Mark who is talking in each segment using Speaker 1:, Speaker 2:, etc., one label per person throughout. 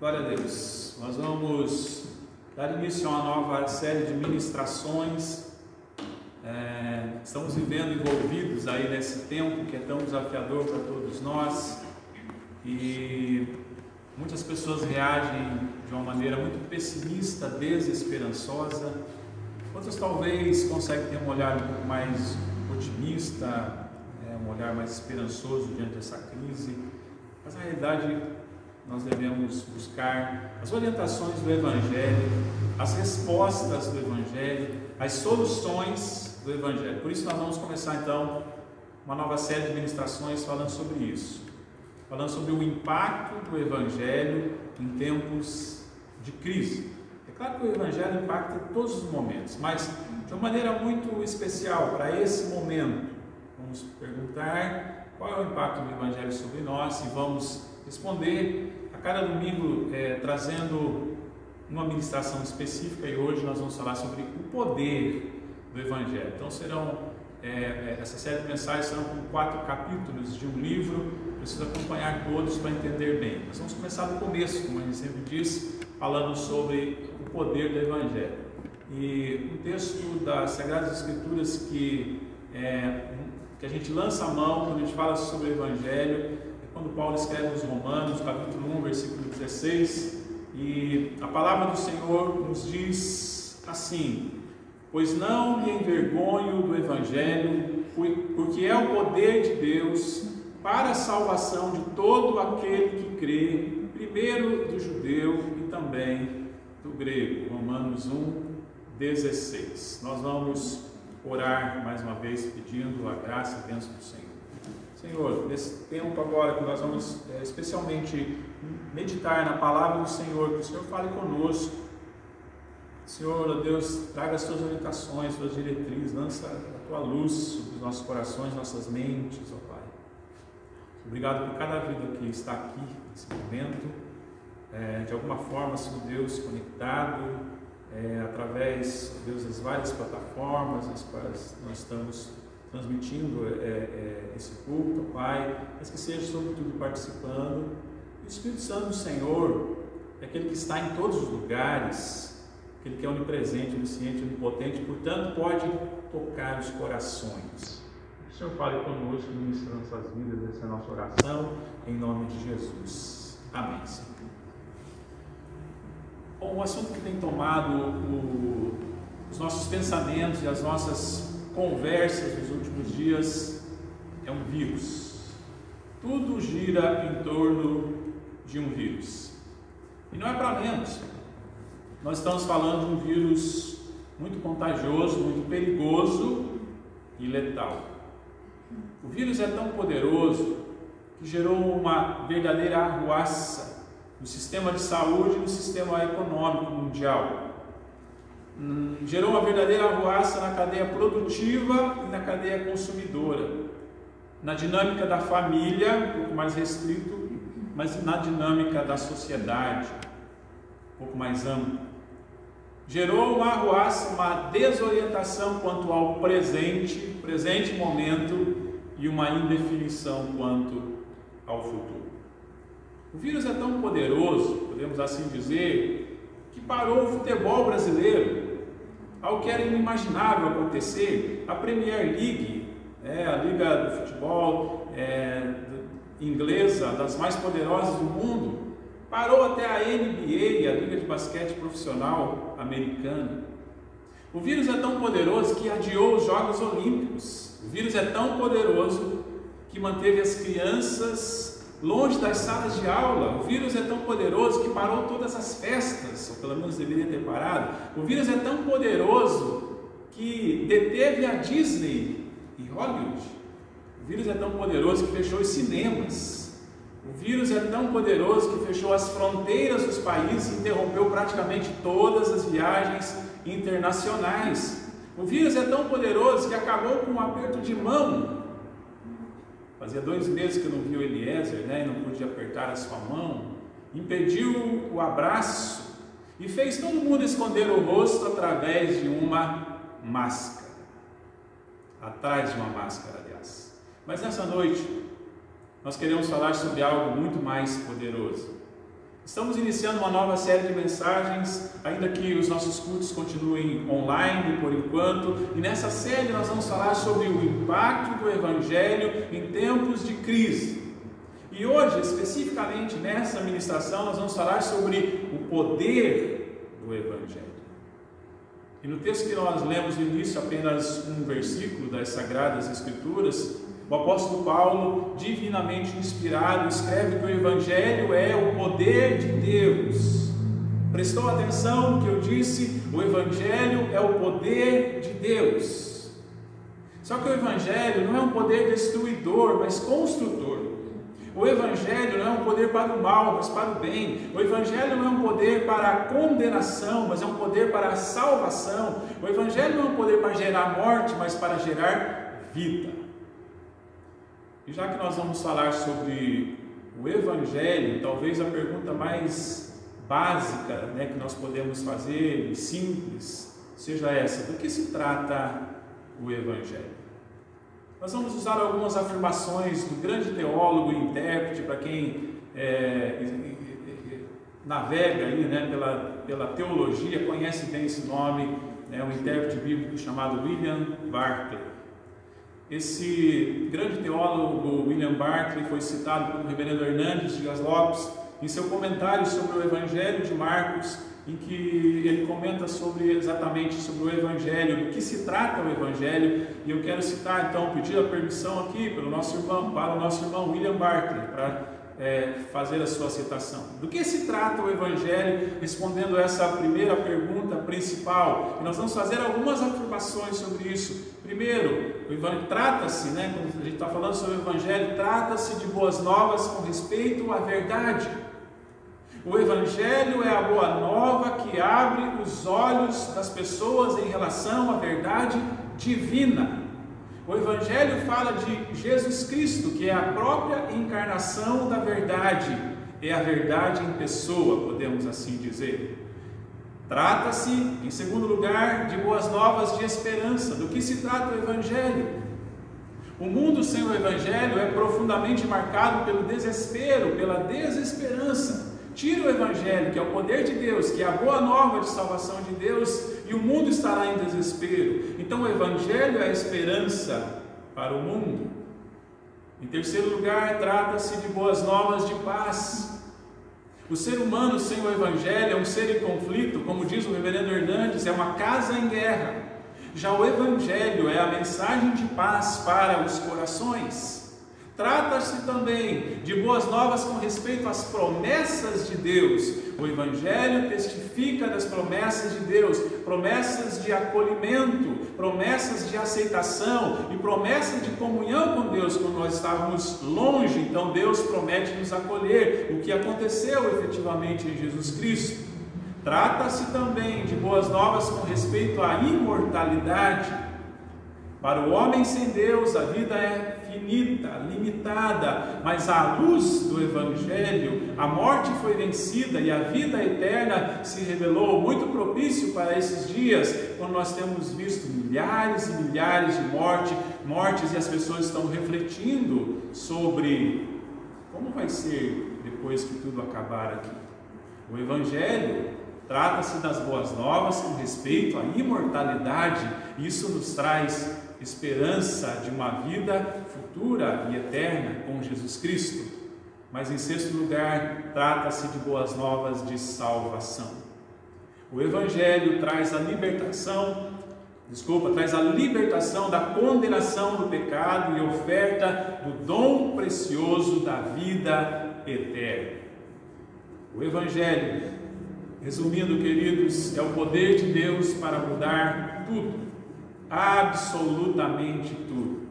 Speaker 1: Glória a Deus. Nós vamos dar início a uma nova série de ministrações. É, estamos vivendo envolvidos aí nesse tempo que é tão desafiador para todos nós e muitas pessoas reagem de uma maneira muito pessimista, desesperançosa. Outras talvez conseguem ter um olhar um pouco mais otimista, é, um olhar mais esperançoso diante dessa crise. Mas na realidade nós devemos buscar as orientações do Evangelho, as respostas do Evangelho, as soluções do Evangelho. Por isso, nós vamos começar então uma nova série de ministrações falando sobre isso, falando sobre o impacto do Evangelho em tempos de crise. É claro que o Evangelho impacta em todos os momentos, mas de uma maneira muito especial para esse momento. Vamos perguntar qual é o impacto do Evangelho sobre nós e vamos responder cada domingo é, trazendo uma ministração específica e hoje nós vamos falar sobre o poder do Evangelho. Então serão é, é essa série de mensagens serão com quatro capítulos de um livro. Precisa acompanhar todos para entender bem. Nós vamos começar do começo, como a gente sempre diz, falando sobre o poder do Evangelho. E um texto das Sagradas Escrituras que é, que a gente lança a mão quando a gente fala sobre o Evangelho quando Paulo escreve os Romanos, capítulo 1, versículo 16, e a palavra do Senhor nos diz assim: Pois não me envergonho do Evangelho, porque é o poder de Deus para a salvação de todo aquele que crê, primeiro do judeu e também do grego. Romanos 1, 16. Nós vamos orar mais uma vez pedindo a graça e a bênção do Senhor. Senhor, nesse tempo agora que nós vamos é, especialmente meditar na palavra do Senhor, que o Senhor fale conosco. Senhor, Deus, traga as tuas orientações, tuas diretrizes, lança a tua luz sobre os nossos corações, nossas mentes, ó Pai. Obrigado por cada vida que está aqui nesse momento, é, de alguma forma, Senhor Deus, conectado, é, através, Deus, das várias plataformas as quais nós estamos transmitindo é, é, esse culto, Pai, mas que seja sobretudo participando. O Espírito Santo do Senhor é aquele que está em todos os lugares, aquele que é onipresente, onisciente, onipotente, portanto pode tocar os corações. Que o Senhor fale conosco, ministrando nossas vidas, essa é nossa oração, em nome de Jesus. Amém. Senhor. Bom, o assunto que tem tomado o, os nossos pensamentos e as nossas conversas nos últimos dias é um vírus. Tudo gira em torno de um vírus. E não é para menos. Nós estamos falando de um vírus muito contagioso, muito perigoso e letal. O vírus é tão poderoso que gerou uma verdadeira arruaça no sistema de saúde e no sistema econômico mundial. Gerou uma verdadeira arruaça na cadeia produtiva e na cadeia consumidora, na dinâmica da família, um pouco mais restrito, mas na dinâmica da sociedade, um pouco mais amplo. Gerou uma arruaça, uma desorientação quanto ao presente, presente momento e uma indefinição quanto ao futuro. O vírus é tão poderoso, podemos assim dizer, que parou o futebol brasileiro algo que era inimaginável acontecer, a Premier League, é, a liga do futebol é, inglesa, das mais poderosas do mundo, parou até a NBA, a liga de basquete profissional americana. O vírus é tão poderoso que adiou os Jogos Olímpicos. O vírus é tão poderoso que manteve as crianças longe das salas de aula. O vírus é tão poderoso que parou todas as festas, ou pelo menos deveria ter parado. O vírus é tão poderoso que deteve a Disney e Hollywood. O vírus é tão poderoso que fechou os cinemas. O vírus é tão poderoso que fechou as fronteiras dos países e interrompeu praticamente todas as viagens internacionais. O vírus é tão poderoso que acabou com um aperto de mão Fazia dois meses que eu não vi o Eliezer, né, e não pude apertar a sua mão. Impediu o abraço e fez todo mundo esconder o rosto através de uma máscara. Atrás de uma máscara, aliás. Mas nessa noite, nós queremos falar sobre algo muito mais poderoso. Estamos iniciando uma nova série de mensagens, ainda que os nossos cultos continuem online por enquanto, e nessa série nós vamos falar sobre o impacto do Evangelho em tempos de crise. E hoje, especificamente nessa ministração, nós vamos falar sobre o poder do Evangelho. E no texto que nós lemos no início, apenas um versículo das Sagradas Escrituras, o apóstolo Paulo, divinamente inspirado, escreve que o Evangelho é o poder de Deus. Prestou atenção no que eu disse? O Evangelho é o poder de Deus. Só que o Evangelho não é um poder destruidor, mas construtor. O Evangelho não é um poder para o mal, mas para o bem. O Evangelho não é um poder para a condenação, mas é um poder para a salvação. O Evangelho não é um poder para gerar morte, mas para gerar vida. E já que nós vamos falar sobre o Evangelho, talvez a pergunta mais básica né, que nós podemos fazer, simples, seja essa: do que se trata o Evangelho? Nós vamos usar algumas afirmações do grande teólogo e intérprete, para quem é, navega aí, né, pela, pela teologia, conhece bem esse nome, é um intérprete bíblico chamado William Barclay. Esse grande teólogo William Barclay foi citado pelo reverendo Hernandes Dias Lopes em seu comentário sobre o Evangelho de Marcos, em que ele comenta sobre exatamente sobre o Evangelho, do que se trata o Evangelho, e eu quero citar então, pedir a permissão aqui pelo nosso irmão, para o nosso irmão William Barclay, para é, fazer a sua citação. Do que se trata o Evangelho? Respondendo essa primeira pergunta principal, e nós vamos fazer algumas afirmações sobre isso. Primeiro, trata-se, né, quando a gente está falando sobre o Evangelho, trata-se de boas novas com respeito à verdade. O Evangelho é a boa nova que abre os olhos das pessoas em relação à verdade divina. O Evangelho fala de Jesus Cristo, que é a própria encarnação da verdade, é a verdade em pessoa, podemos assim dizer. Trata-se, em segundo lugar, de boas novas de esperança. Do que se trata o Evangelho? O mundo sem o Evangelho é profundamente marcado pelo desespero, pela desesperança. Tira o Evangelho, que é o poder de Deus, que é a boa nova de salvação de Deus, e o mundo estará em desespero. Então, o Evangelho é a esperança para o mundo. Em terceiro lugar, trata-se de boas novas de paz. O ser humano sem o Evangelho é um ser em conflito, como diz o reverendo Hernandes, é uma casa em guerra. Já o Evangelho é a mensagem de paz para os corações. Trata-se também de boas novas com respeito às promessas de Deus. O Evangelho testifica das promessas de Deus, promessas de acolhimento, promessas de aceitação e promessas de comunhão com Deus quando nós estávamos longe. Então Deus promete nos acolher, o que aconteceu efetivamente em Jesus Cristo. Trata-se também de boas novas com respeito à imortalidade. Para o homem sem Deus, a vida é finita, limitada, mas à luz do Evangelho, a morte foi vencida e a vida eterna se revelou muito propício para esses dias, quando nós temos visto milhares e milhares de morte, mortes e as pessoas estão refletindo sobre como vai ser depois que tudo acabar aqui. O Evangelho trata-se das boas novas com respeito à imortalidade, isso nos traz esperança de uma vida futura e eterna com Jesus Cristo. Mas em sexto lugar, trata-se de boas novas de salvação. O Evangelho traz a libertação, desculpa, traz a libertação da condenação do pecado e oferta do dom precioso da vida eterna. O Evangelho, resumindo, queridos, é o poder de Deus para mudar tudo absolutamente tudo.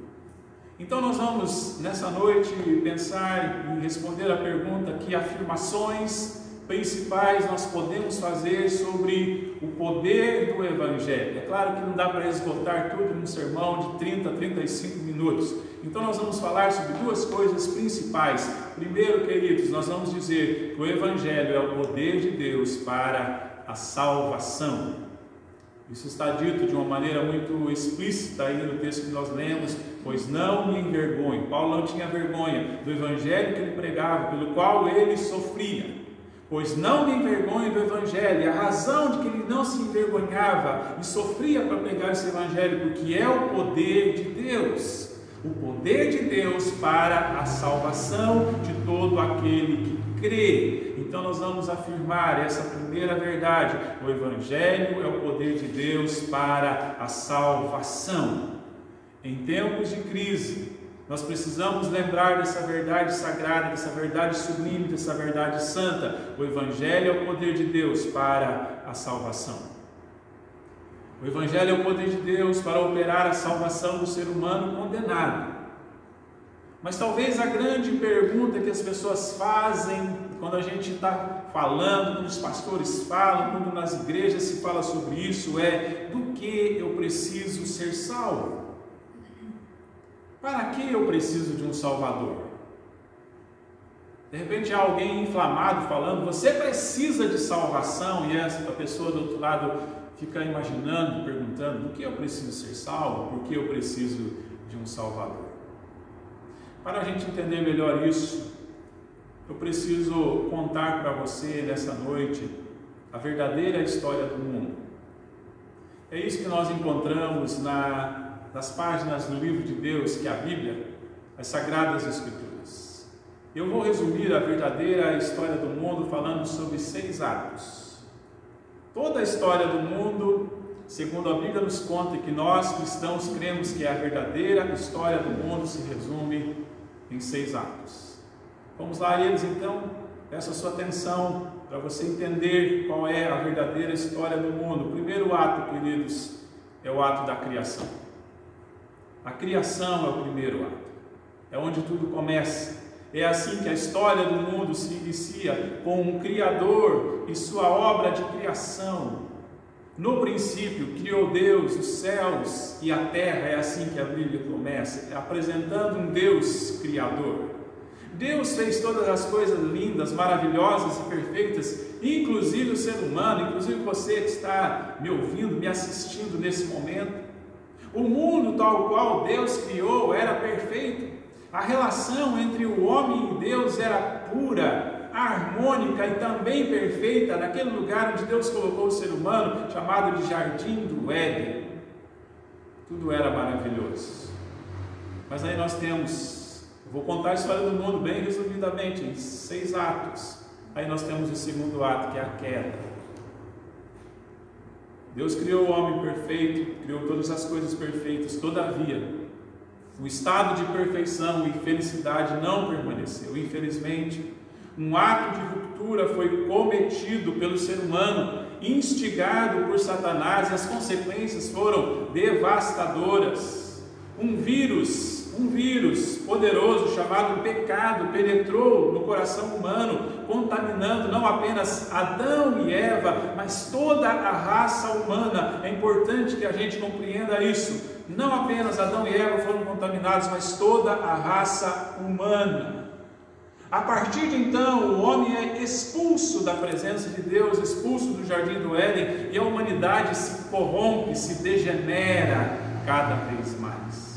Speaker 1: Então nós vamos nessa noite pensar e responder a pergunta que afirmações principais nós podemos fazer sobre o poder do Evangelho. É claro que não dá para esgotar tudo num sermão de 30 a 35 minutos. Então nós vamos falar sobre duas coisas principais. Primeiro, queridos, nós vamos dizer que o Evangelho é o poder de Deus para a salvação. Isso está dito de uma maneira muito explícita aí no texto que nós lemos, pois não me envergonhe. Paulo não tinha vergonha do evangelho que ele pregava, pelo qual ele sofria. Pois não me envergonho do Evangelho, a razão de que ele não se envergonhava e sofria para pregar esse Evangelho, porque é o poder de Deus, o poder de Deus para a salvação de todo aquele que crê. Então nós vamos afirmar essa primeira verdade: o Evangelho é o poder de Deus para a salvação. Em tempos de crise, nós precisamos lembrar dessa verdade sagrada, dessa verdade sublime, dessa verdade santa. O Evangelho é o poder de Deus para a salvação. O Evangelho é o poder de Deus para operar a salvação do ser humano condenado. Mas talvez a grande pergunta que as pessoas fazem quando a gente está falando, quando os pastores falam, quando nas igrejas se fala sobre isso é: do que eu preciso ser salvo? Para que eu preciso de um Salvador? De repente há alguém inflamado falando, você precisa de salvação, e essa pessoa do outro lado fica imaginando, perguntando, do que eu preciso ser salvo? Por que eu preciso de um Salvador? Para a gente entender melhor isso, eu preciso contar para você nessa noite a verdadeira história do mundo. É isso que nós encontramos na das páginas do livro de Deus, que é a Bíblia, as Sagradas Escrituras. Eu vou resumir a verdadeira história do mundo falando sobre seis atos. Toda a história do mundo, segundo a Bíblia nos conta que nós cristãos cremos que a verdadeira história do mundo se resume em seis atos. Vamos lá eles então, peço a sua atenção para você entender qual é a verdadeira história do mundo. O primeiro ato, queridos, é o ato da criação. A criação é o primeiro ato, é onde tudo começa. É assim que a história do mundo se inicia com um Criador e sua obra de criação. No princípio, criou Deus os céus e a terra, é assim que a Bíblia começa, apresentando um Deus Criador. Deus fez todas as coisas lindas, maravilhosas e perfeitas, inclusive o ser humano, inclusive você que está me ouvindo, me assistindo nesse momento. O mundo tal qual Deus criou era perfeito. A relação entre o homem e Deus era pura, harmônica e também perfeita naquele lugar onde Deus colocou o ser humano, chamado de Jardim do Éden. Tudo era maravilhoso. Mas aí nós temos, vou contar a história do mundo bem resumidamente, em seis atos. Aí nós temos o segundo ato, que é a queda. Deus criou o homem perfeito, criou todas as coisas perfeitas, todavia, o estado de perfeição e felicidade não permaneceu. Infelizmente, um ato de ruptura foi cometido pelo ser humano, instigado por Satanás, e as consequências foram devastadoras. Um vírus um vírus poderoso chamado pecado penetrou no coração humano, contaminando não apenas Adão e Eva, mas toda a raça humana. É importante que a gente compreenda isso. Não apenas Adão e Eva foram contaminados, mas toda a raça humana. A partir de então, o homem é expulso da presença de Deus, expulso do jardim do Éden, e a humanidade se corrompe, se degenera cada vez mais.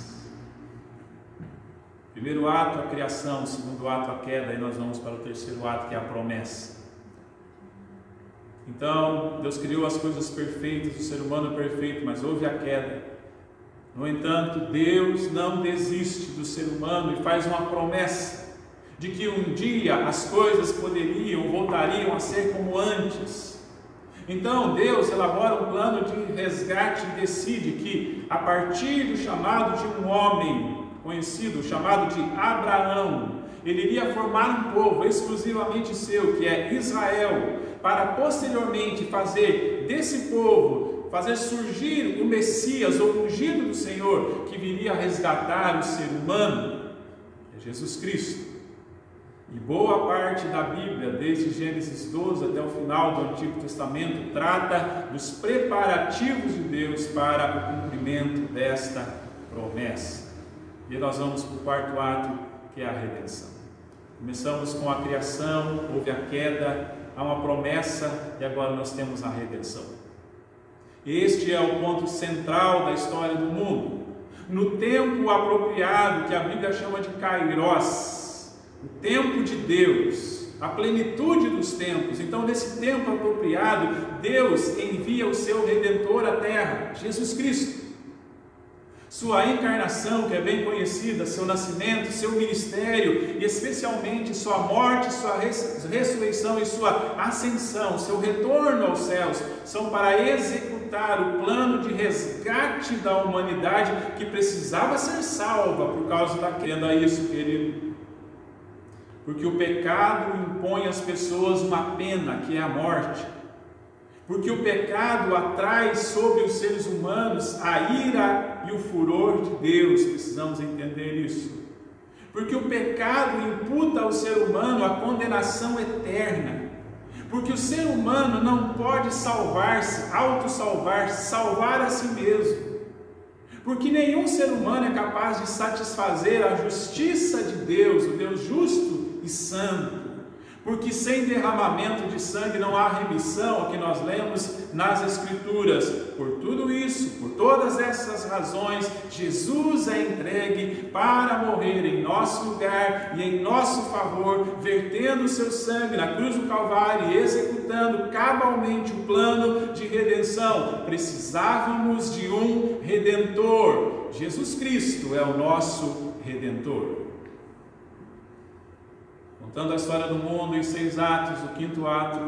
Speaker 1: Primeiro ato, a criação. Segundo ato, a queda. E nós vamos para o terceiro ato, que é a promessa. Então, Deus criou as coisas perfeitas, o ser humano perfeito, mas houve a queda. No entanto, Deus não desiste do ser humano e faz uma promessa de que um dia as coisas poderiam, voltariam a ser como antes. Então Deus elabora um plano de resgate e decide que, a partir do chamado de um homem, conhecido, chamado de Abraão. Ele iria formar um povo exclusivamente seu, que é Israel, para posteriormente fazer desse povo, fazer surgir o Messias, o ungido do Senhor, que viria resgatar o ser humano, é Jesus Cristo. E boa parte da Bíblia, desde Gênesis 12 até o final do Antigo Testamento, trata dos preparativos de Deus para o cumprimento desta promessa. E nós vamos para o quarto ato, que é a redenção. Começamos com a criação, houve a queda, há uma promessa e agora nós temos a redenção. Este é o ponto central da história do mundo. No tempo apropriado, que a Bíblia chama de Kairos, o tempo de Deus, a plenitude dos tempos. Então, nesse tempo apropriado, Deus envia o seu redentor à terra, Jesus Cristo. Sua encarnação, que é bem conhecida, seu nascimento, seu ministério, e especialmente sua morte, sua ressurreição e sua ascensão, seu retorno aos céus, são para executar o plano de resgate da humanidade que precisava ser salva por causa da queda. Isso, querido. Porque o pecado impõe às pessoas uma pena que é a morte porque o pecado atrai sobre os seres humanos a ira e o furor de Deus, precisamos entender isso. Porque o pecado imputa ao ser humano a condenação eterna. Porque o ser humano não pode salvar-se, auto-salvar-se, salvar a si mesmo. Porque nenhum ser humano é capaz de satisfazer a justiça de Deus, o Deus justo e santo porque sem derramamento de sangue não há remissão, o que nós lemos nas Escrituras. Por tudo isso, por todas essas razões, Jesus é entregue para morrer em nosso lugar e em nosso favor, vertendo o seu sangue na cruz do Calvário e executando cabalmente o plano de redenção. Precisávamos de um redentor. Jesus Cristo é o nosso redentor. Contando a história do mundo em seis atos, o quinto ato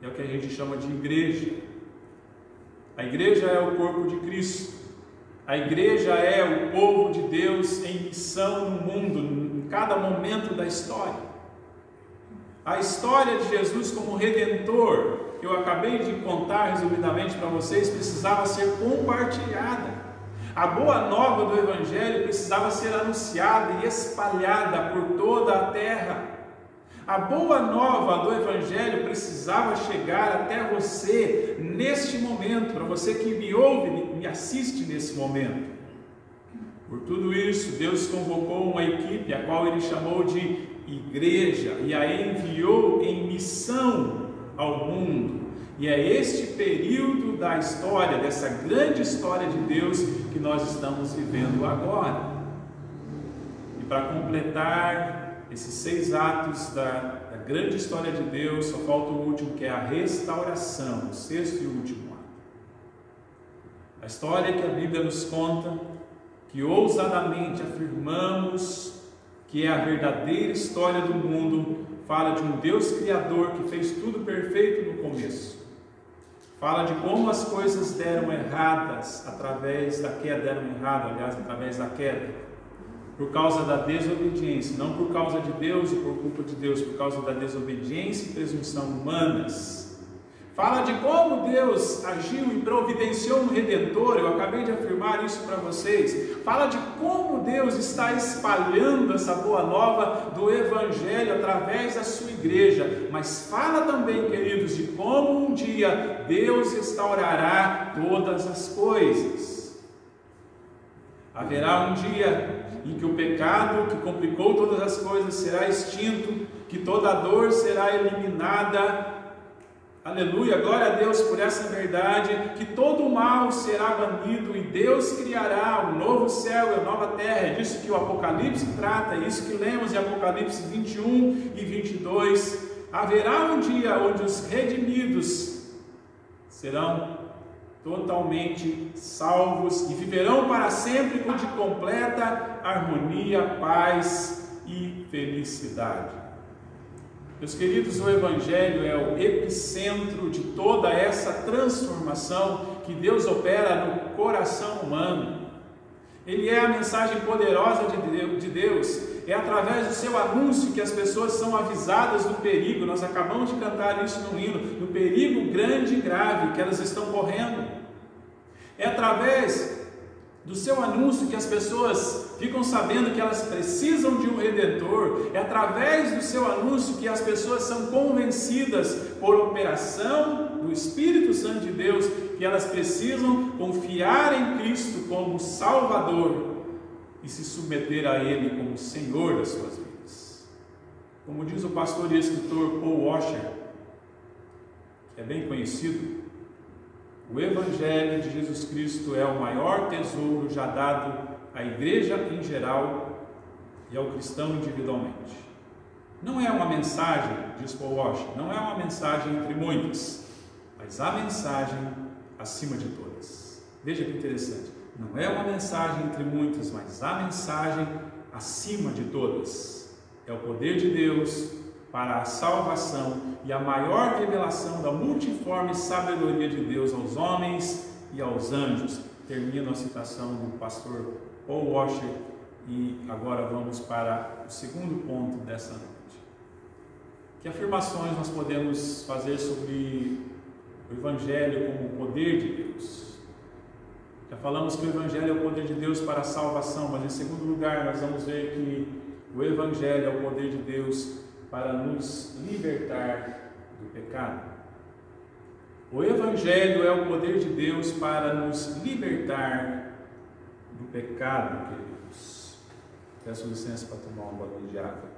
Speaker 1: é o que a gente chama de igreja. A igreja é o corpo de Cristo. A igreja é o povo de Deus em missão no mundo, em cada momento da história. A história de Jesus como redentor, que eu acabei de contar resumidamente para vocês, precisava ser compartilhada. A boa nova do Evangelho precisava ser anunciada e espalhada por toda a terra. A boa nova do Evangelho precisava chegar até você neste momento, para você que me ouve, me assiste nesse momento. Por tudo isso, Deus convocou uma equipe, a qual Ele chamou de igreja, e a enviou em missão ao mundo. E é este período da história, dessa grande história de Deus, que nós estamos vivendo agora. E para completar esses seis atos da, da, grande história de Deus, só falta o último, que é a restauração, o sexto e último ato. A história que a Bíblia nos conta, que ousadamente afirmamos que é a verdadeira história do mundo, fala de um Deus Criador que fez tudo perfeito no começo Fala de como as coisas deram erradas através da queda, deram errado, aliás, através da queda, por causa da desobediência, não por causa de Deus e por culpa de Deus, por causa da desobediência e presunção humanas Fala de como Deus agiu e providenciou um redentor, eu acabei de afirmar isso para vocês. Fala de como Deus está espalhando essa boa nova do Evangelho através da sua igreja. Mas fala também, queridos, de como um dia Deus restaurará todas as coisas. Haverá um dia em que o pecado que complicou todas as coisas será extinto, que toda dor será eliminada Aleluia, glória a Deus por essa verdade, que todo o mal será banido e Deus criará um novo céu e uma nova terra. É disso que o Apocalipse trata, é isso que lemos em Apocalipse 21 e 22. Haverá um dia onde os redimidos serão totalmente salvos e viverão para sempre de completa harmonia, paz e felicidade. Meus queridos, o Evangelho é o epicentro de toda essa transformação que Deus opera no coração humano. Ele é a mensagem poderosa de Deus. É através do seu anúncio que as pessoas são avisadas do perigo. Nós acabamos de cantar isso no hino, do perigo grande e grave que elas estão correndo. É através do seu anúncio que as pessoas ficam sabendo que elas precisam de um redentor, é através do seu anúncio que as pessoas são convencidas por operação do Espírito Santo de Deus que elas precisam confiar em Cristo como Salvador e se submeter a Ele como Senhor das suas vidas. Como diz o pastor e escritor Paul Washer, que é bem conhecido, o Evangelho de Jesus Cristo é o maior tesouro já dado à igreja em geral e ao cristão individualmente. não é uma mensagem, diz Paul Washer, não é uma mensagem entre muitas, mas a mensagem acima de todas. Veja que interessante. Não é uma mensagem entre muitas, mas a mensagem acima de todas. É o poder de Deus para a salvação e a maior revelação da multiforme sabedoria de Deus aos homens e aos anjos. Termino a citação do pastor Paul Washer e agora vamos para o segundo ponto dessa noite. Que afirmações nós podemos fazer sobre o Evangelho como o poder de Deus? Já falamos que o Evangelho é o poder de Deus para a salvação, mas em segundo lugar nós vamos ver que o Evangelho é o poder de Deus para nos libertar do pecado. O Evangelho é o poder de Deus para nos libertar do pecado, queridos. Peço licença para tomar um banho de água.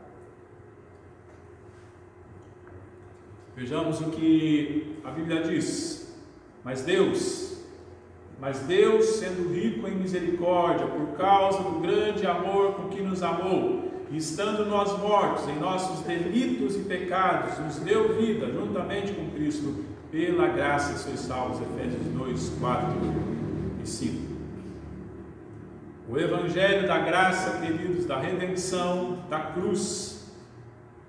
Speaker 1: Vejamos o que a Bíblia diz. Mas Deus, mas Deus, sendo rico em misericórdia, por causa do grande amor com que nos amou, estando nós mortos em nossos delitos e pecados, nos deu vida juntamente com Cristo pela graça sois salvos, Efésios 2, 4 e 5. O Evangelho da graça, queridos, da redenção, da cruz,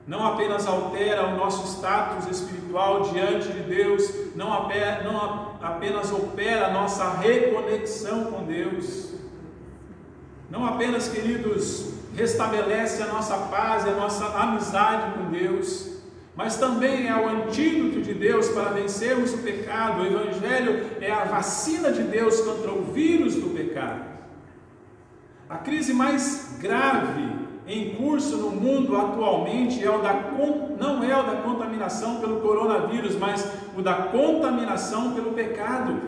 Speaker 1: não apenas altera o nosso status espiritual diante de Deus, não apenas opera a nossa reconexão com Deus, não apenas, queridos, restabelece a nossa paz e a nossa amizade com Deus, mas também é o antídoto de Deus para vencermos o pecado. O Evangelho é a vacina de Deus contra o vírus do pecado. A crise mais grave em curso no mundo atualmente é o da, não é o da contaminação pelo coronavírus, mas o da contaminação pelo pecado.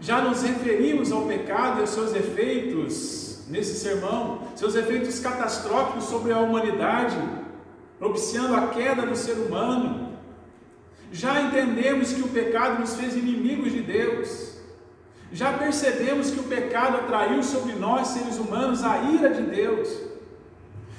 Speaker 1: Já nos referimos ao pecado e aos seus efeitos nesse sermão, seus efeitos catastróficos sobre a humanidade propiciando a queda do ser humano. Já entendemos que o pecado nos fez inimigos de Deus. Já percebemos que o pecado atraiu sobre nós, seres humanos, a ira de Deus.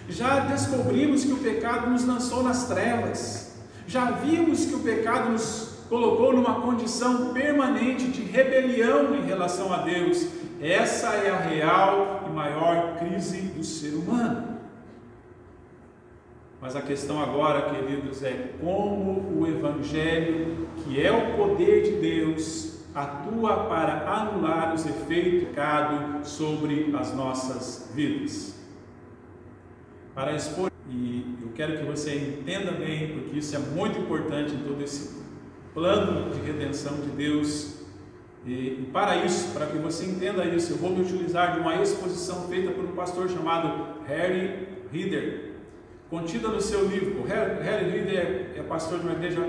Speaker 1: Já descobrimos que o pecado nos lançou nas trevas. Já vimos que o pecado nos colocou numa condição permanente de rebelião em relação a Deus. Essa é a real e maior crise do ser humano. Mas a questão agora, queridos, é como o Evangelho, que é o poder de Deus, atua para anular os efeitos do pecado sobre as nossas vidas. Para expor, e eu quero que você entenda bem, porque isso é muito importante em todo esse plano de redenção de Deus. E, para isso, para que você entenda isso, eu vou me utilizar de uma exposição feita por um pastor chamado Harry Reader contida no seu livro. O Harry Reid é, é pastor de uma igreja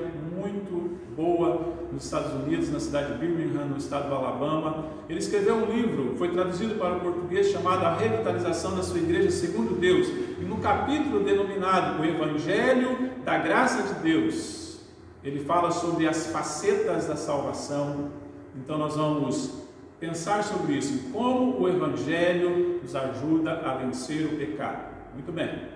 Speaker 1: muito boa nos Estados Unidos, na cidade de Birmingham, no estado do Alabama. Ele escreveu um livro, foi traduzido para o português, chamado A Revitalização da Sua Igreja Segundo Deus. E no capítulo denominado O Evangelho da Graça de Deus, ele fala sobre as facetas da salvação. Então nós vamos pensar sobre isso, como o Evangelho nos ajuda a vencer o pecado. Muito bem.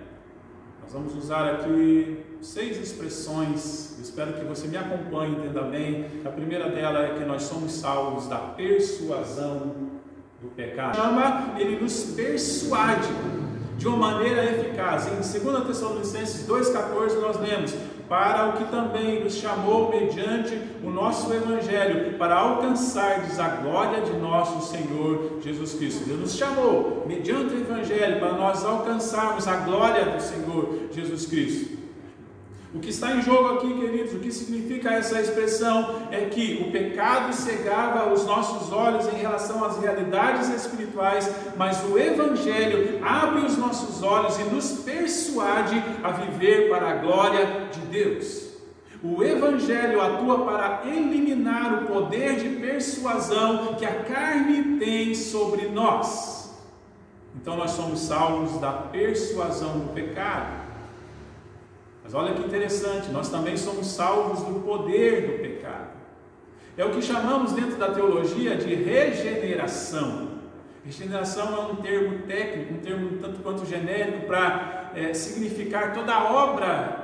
Speaker 1: Nós vamos usar aqui seis expressões. espero que você me acompanhe, entenda bem. A primeira dela é que nós somos salvos da persuasão do pecado. Chama, ele nos persuade de uma maneira eficaz. Em 2 Tessalonicenses 2,14 nós lemos: para o que também nos chamou mediante o nosso Evangelho, para alcançardes a glória de nosso Senhor Jesus Cristo. Deus nos chamou mediante o Evangelho para nós alcançarmos a glória do Senhor Jesus Cristo. O que está em jogo aqui, queridos, o que significa essa expressão é que o pecado cegava os nossos olhos em relação às realidades espirituais, mas o Evangelho abre os nossos olhos e nos persuade a viver para a glória de Deus. O Evangelho atua para eliminar o poder de persuasão que a carne tem sobre nós. Então nós somos salvos da persuasão do pecado. Mas olha que interessante, nós também somos salvos do poder do pecado. É o que chamamos dentro da teologia de regeneração. Regeneração é um termo técnico, um termo tanto quanto genérico para é, significar toda a obra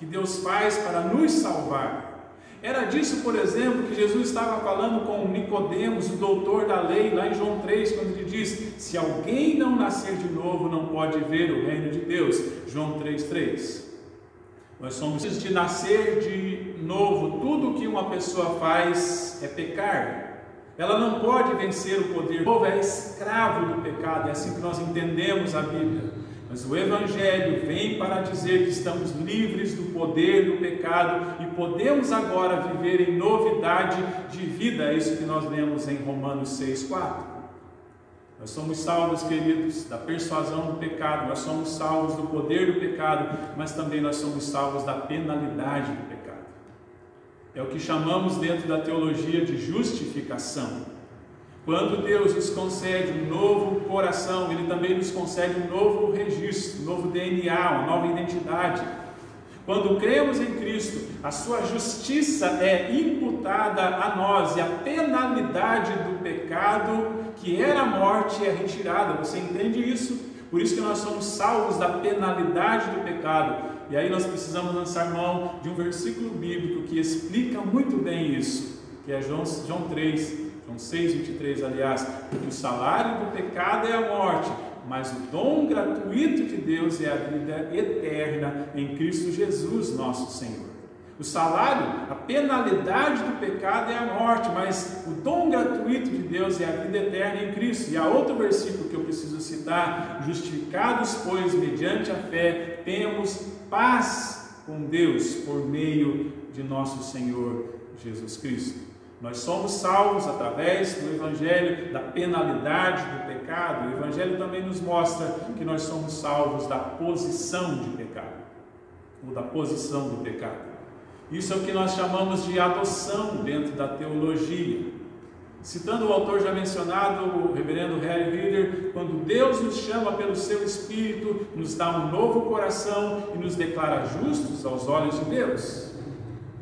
Speaker 1: que Deus faz para nos salvar. Era disso, por exemplo, que Jesus estava falando com Nicodemos, o doutor da lei, lá em João 3, quando ele diz: "Se alguém não nascer de novo, não pode ver o reino de Deus". João 3:3. Nós somos de nascer de novo. Tudo que uma pessoa faz é pecar. Ela não pode vencer o poder. O povo é escravo do pecado. É assim que nós entendemos a Bíblia. Mas o Evangelho vem para dizer que estamos livres do poder do pecado e podemos agora viver em novidade de vida. É isso que nós lemos em Romanos 6,4. Nós somos salvos, queridos, da persuasão do pecado, nós somos salvos do poder do pecado, mas também nós somos salvos da penalidade do pecado. É o que chamamos dentro da teologia de justificação. Quando Deus nos concede um novo coração, Ele também nos concede um novo registro, um novo DNA, uma nova identidade. Quando cremos em Cristo, a sua justiça é imputada a nós e a penalidade do pecado, que era a morte, é retirada. Você entende isso? Por isso que nós somos salvos da penalidade do pecado. E aí nós precisamos lançar mão de um versículo bíblico que explica muito bem isso, que é João, João 3, João 6, 23, aliás, porque o salário do pecado é a morte, mas o dom gratuito de Deus é a vida eterna em Cristo Jesus, nosso Senhor. O salário, a penalidade do pecado é a morte, mas o dom gratuito de Deus é a vida eterna em Cristo. E há outro versículo que eu preciso citar: justificados, pois, mediante a fé, temos paz com Deus por meio de nosso Senhor Jesus Cristo. Nós somos salvos através do Evangelho da penalidade do pecado. O Evangelho também nos mostra que nós somos salvos da posição de pecado, ou da posição do pecado. Isso é o que nós chamamos de adoção dentro da teologia. Citando o autor já mencionado, o reverendo Harry Reader, quando Deus nos chama pelo seu Espírito, nos dá um novo coração e nos declara justos aos olhos de Deus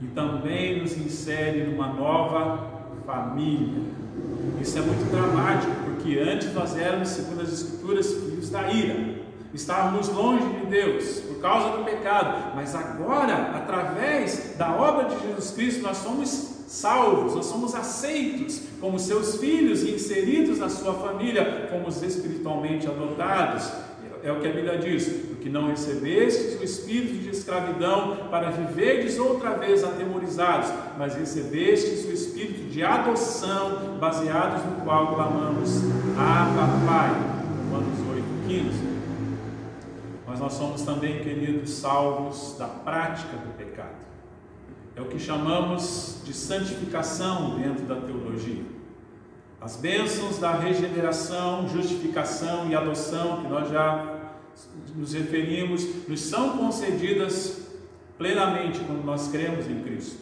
Speaker 1: e também nos insere numa nova família. Isso é muito dramático, porque antes nós éramos, segundo as Escrituras, filhos da ira. Estávamos longe de Deus por causa do pecado, mas agora, através da obra de Jesus Cristo, nós somos salvos, nós somos aceitos como seus filhos e inseridos na sua família, fomos espiritualmente adotados. É o que a Bíblia diz: porque não recebestes o espírito de escravidão para viverdes outra vez atemorizados, mas recebestes o espírito de adoção, baseados no qual clamamos: Abba, Pai. Romanos 8, 15. Mas nós somos também, queridos, salvos da prática do pecado. É o que chamamos de santificação dentro da teologia. As bênçãos da regeneração, justificação e adoção que nós já nos referimos, nos são concedidas plenamente quando nós cremos em Cristo.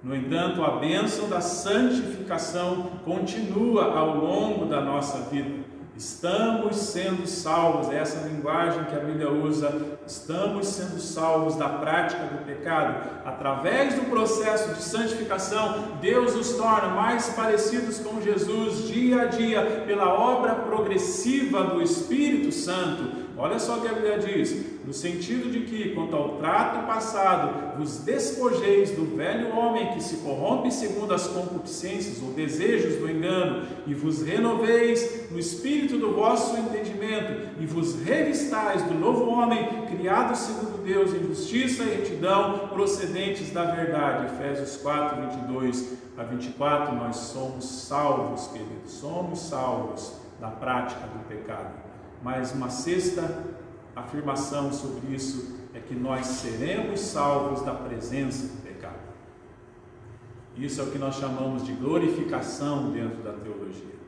Speaker 1: No entanto, a bênção da santificação continua ao longo da nossa vida. Estamos sendo salvos, essa linguagem que a Bíblia usa, estamos sendo salvos da prática do pecado. Através do processo de santificação, Deus nos torna mais parecidos com Jesus dia a dia, pela obra progressiva do Espírito Santo. Olha só o que a Bíblia diz: no sentido de que, quanto ao trato passado, vos despojeis do velho homem que se corrompe segundo as concupiscências ou desejos do engano, e vos renoveis no espírito do vosso entendimento, e vos revistais do novo homem, criado segundo Deus em justiça e retidão, procedentes da verdade. Efésios 4, 22 a 24. Nós somos salvos, queridos, somos salvos da prática do pecado. Mas uma sexta afirmação sobre isso é que nós seremos salvos da presença do pecado. Isso é o que nós chamamos de glorificação dentro da teologia.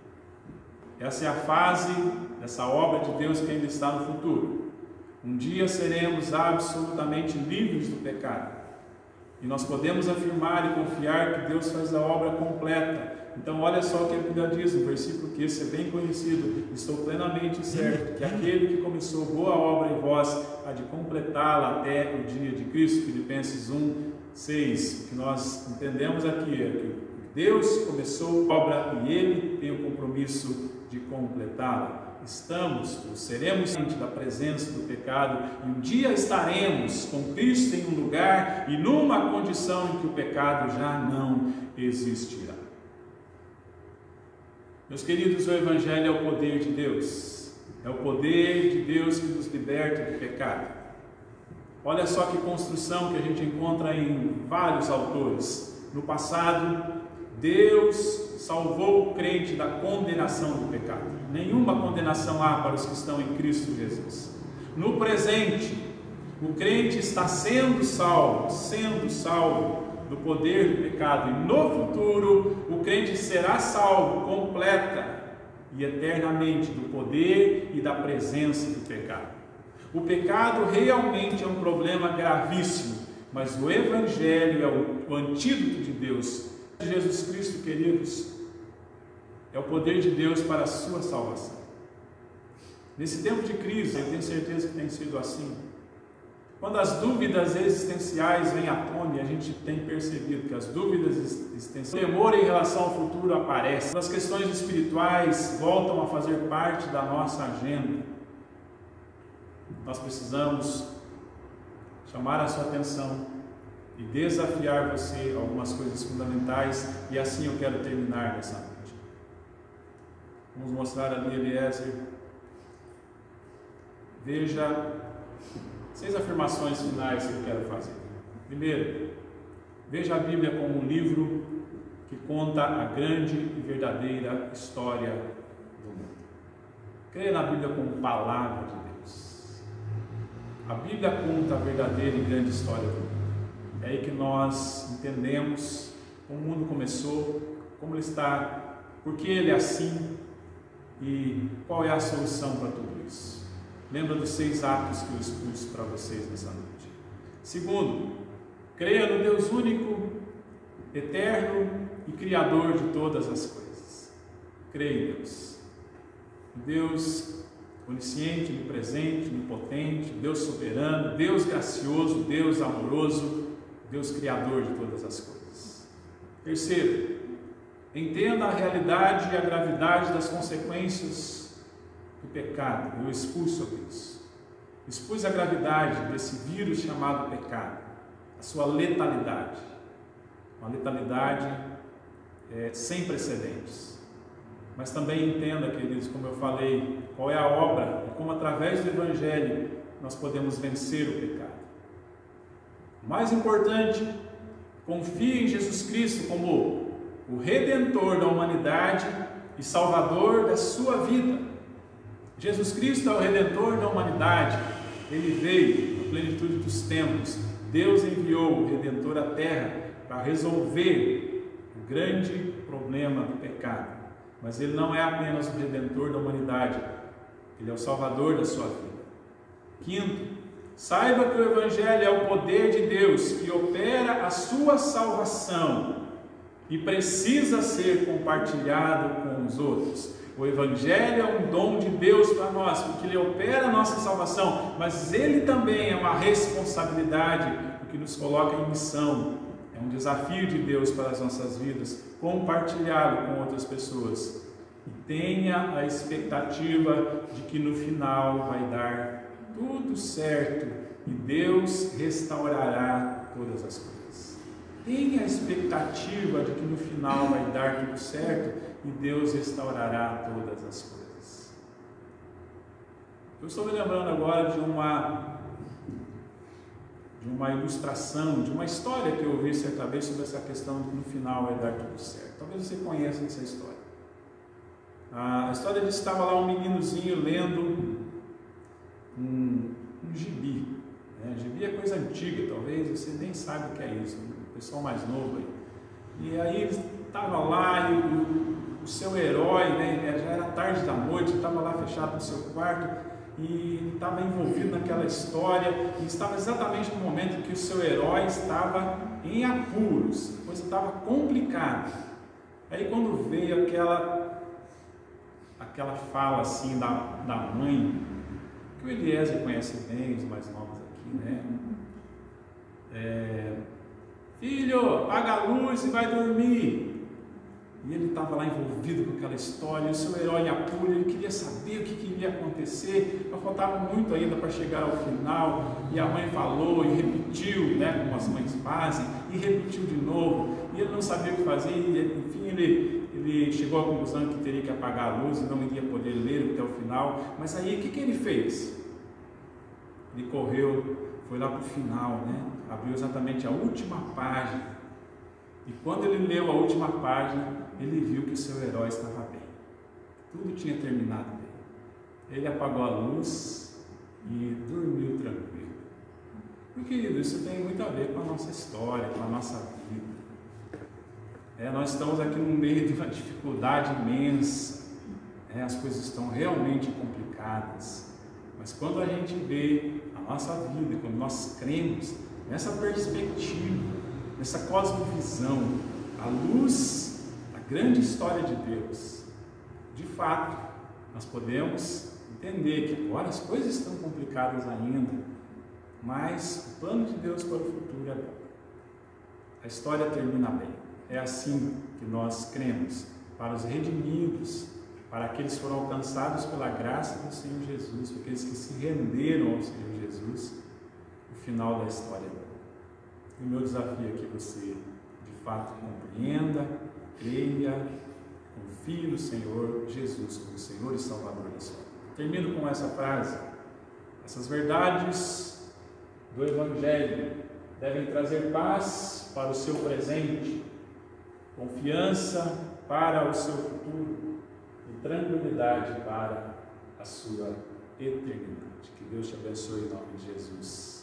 Speaker 1: Essa é a fase dessa obra de Deus que ainda está no futuro. Um dia seremos absolutamente livres do pecado. E nós podemos afirmar e confiar que Deus faz a obra completa então, olha só o que a Bíblia diz no versículo que esse é bem conhecido: Estou plenamente certo que aquele que começou boa obra em vós há de completá-la até o dia de Cristo. Filipenses 1, 6. O que nós entendemos aqui é que Deus começou a obra e Ele tem o compromisso de completá-la. estamos ou seremos da presença do pecado e um dia estaremos com Cristo em um lugar e numa condição em que o pecado já não existirá. Meus queridos, o Evangelho é o poder de Deus, é o poder de Deus que nos liberta do pecado. Olha só que construção que a gente encontra em vários autores. No passado, Deus salvou o crente da condenação do pecado. Nenhuma condenação há para os que estão em Cristo Jesus. No presente, o crente está sendo salvo, sendo salvo do poder do pecado. E no futuro, o crente será salvo completa e eternamente do poder e da presença do pecado. O pecado realmente é um problema gravíssimo, mas o Evangelho é o, antídoto de Deus. Jesus Cristo, queridos, é o poder de Deus para a sua salvação. Nesse tempo de crise, eu tenho certeza que tem sido assim. Quando as dúvidas existenciais vêm à tona, a gente tem percebido que as dúvidas existenciais, o temor em relação ao futuro aparece, as questões espirituais voltam a fazer parte da nossa agenda, nós precisamos chamar a sua atenção e desafiar você algumas coisas fundamentais, e assim eu quero terminar nessa noite. Vamos mostrar ali Eliezer. Veja Seis afirmações finais que eu quero fazer. Primeiro, veja a Bíblia como um livro que conta a grande e verdadeira história do mundo. Creia na Bíblia como palavra de Deus. A Bíblia conta a verdadeira e grande história do mundo. É aí que nós entendemos como o mundo começou, como ele está, por que ele é assim e qual é a solução para tudo isso. Lembra dos seis atos que eu expus para vocês nessa noite. Segundo, creia no Deus único, eterno e criador de todas as coisas. Creia em Deus. Deus onisciente, onipresente, onipotente, Deus soberano, Deus gracioso, Deus amoroso, Deus criador de todas as coisas. Terceiro, entenda a realidade e a gravidade das consequências do pecado. Eu expus sobre isso. Expus a gravidade desse vírus chamado pecado, a sua letalidade. Uma letalidade é, sem precedentes. Mas também entenda, queridos, como eu falei, qual é a obra e como através do Evangelho nós podemos vencer o pecado. O mais importante, confie em Jesus Cristo como o Redentor da humanidade e Salvador da sua vida. Jesus Cristo é o redentor da humanidade. Ele veio na plenitude dos tempos. Deus enviou o redentor à terra para resolver o grande problema do pecado. Mas ele não é apenas o redentor da humanidade, ele é o salvador da sua vida. Quinto, saiba que o evangelho é o poder de Deus que opera a sua salvação e precisa ser compartilhado com os outros. O Evangelho é um dom de Deus para nós, porque ele opera a nossa salvação, mas ele também é uma responsabilidade que nos coloca em missão. É um desafio de Deus para as nossas vidas, compartilhá-lo com outras pessoas. E tenha a expectativa de que no final vai dar tudo certo e Deus restaurará todas as coisas. Tenha a expectativa de que no final vai dar tudo certo e Deus restaurará todas as coisas. Eu estou me lembrando agora de uma de uma ilustração, de uma história que eu ouvi certa vez sobre essa questão de que no final vai dar tudo certo. Talvez você conheça essa história. A história diz que estava lá um meninozinho lendo um, um gibi. Né? Gibi é coisa antiga, talvez você nem sabe o que é isso, o pessoal mais novo aí. E aí ele estava lá e o seu herói, né, já era tarde da noite, estava lá fechado no seu quarto e estava envolvido naquela história e estava exatamente no momento que o seu herói estava em apuros, a coisa estava complicada. Aí quando veio aquela aquela fala assim da, da mãe, que o Eliezer conhece bem, os mais novos aqui, né? É, Filho, apaga a luz e vai dormir. E ele estava lá envolvido com aquela história, o seu herói apura, ele queria saber o que, que iria acontecer, mas faltava muito ainda para chegar ao final, e a mãe falou e repetiu, né, como as mães fazem, e repetiu de novo, e ele não sabia o que fazer, e enfim, ele, ele chegou à conclusão que teria que apagar a luz e não iria poder ler até o final, mas aí o que, que ele fez? Ele correu, foi lá para o final, né? abriu exatamente a última página, e quando ele leu a última página, ele viu que o seu herói estava bem. Tudo tinha terminado bem. Ele apagou a luz e dormiu tranquilo. Meu querido, isso tem muito a ver com a nossa história, com a nossa vida. É, nós estamos aqui no meio de uma dificuldade imensa. É, as coisas estão realmente complicadas. Mas quando a gente vê a nossa vida, quando nós cremos nessa perspectiva, nessa cosmovisão, a luz grande história de Deus, de fato, nós podemos entender que agora as coisas estão complicadas ainda, mas o plano de Deus para o futuro é bom. A história termina bem. É assim que nós cremos para os redimidos, para aqueles que foram alcançados pela graça do Senhor Jesus, para aqueles que se renderam ao Senhor Jesus, o final da história é bom. E o meu desafio é que você, de fato, compreenda creia, confie no Senhor Jesus como Senhor e Salvador da sua. Termino com essa frase. Essas verdades do Evangelho devem trazer paz para o seu presente, confiança para o seu futuro e tranquilidade para a sua eternidade. Que Deus te abençoe em nome de Jesus.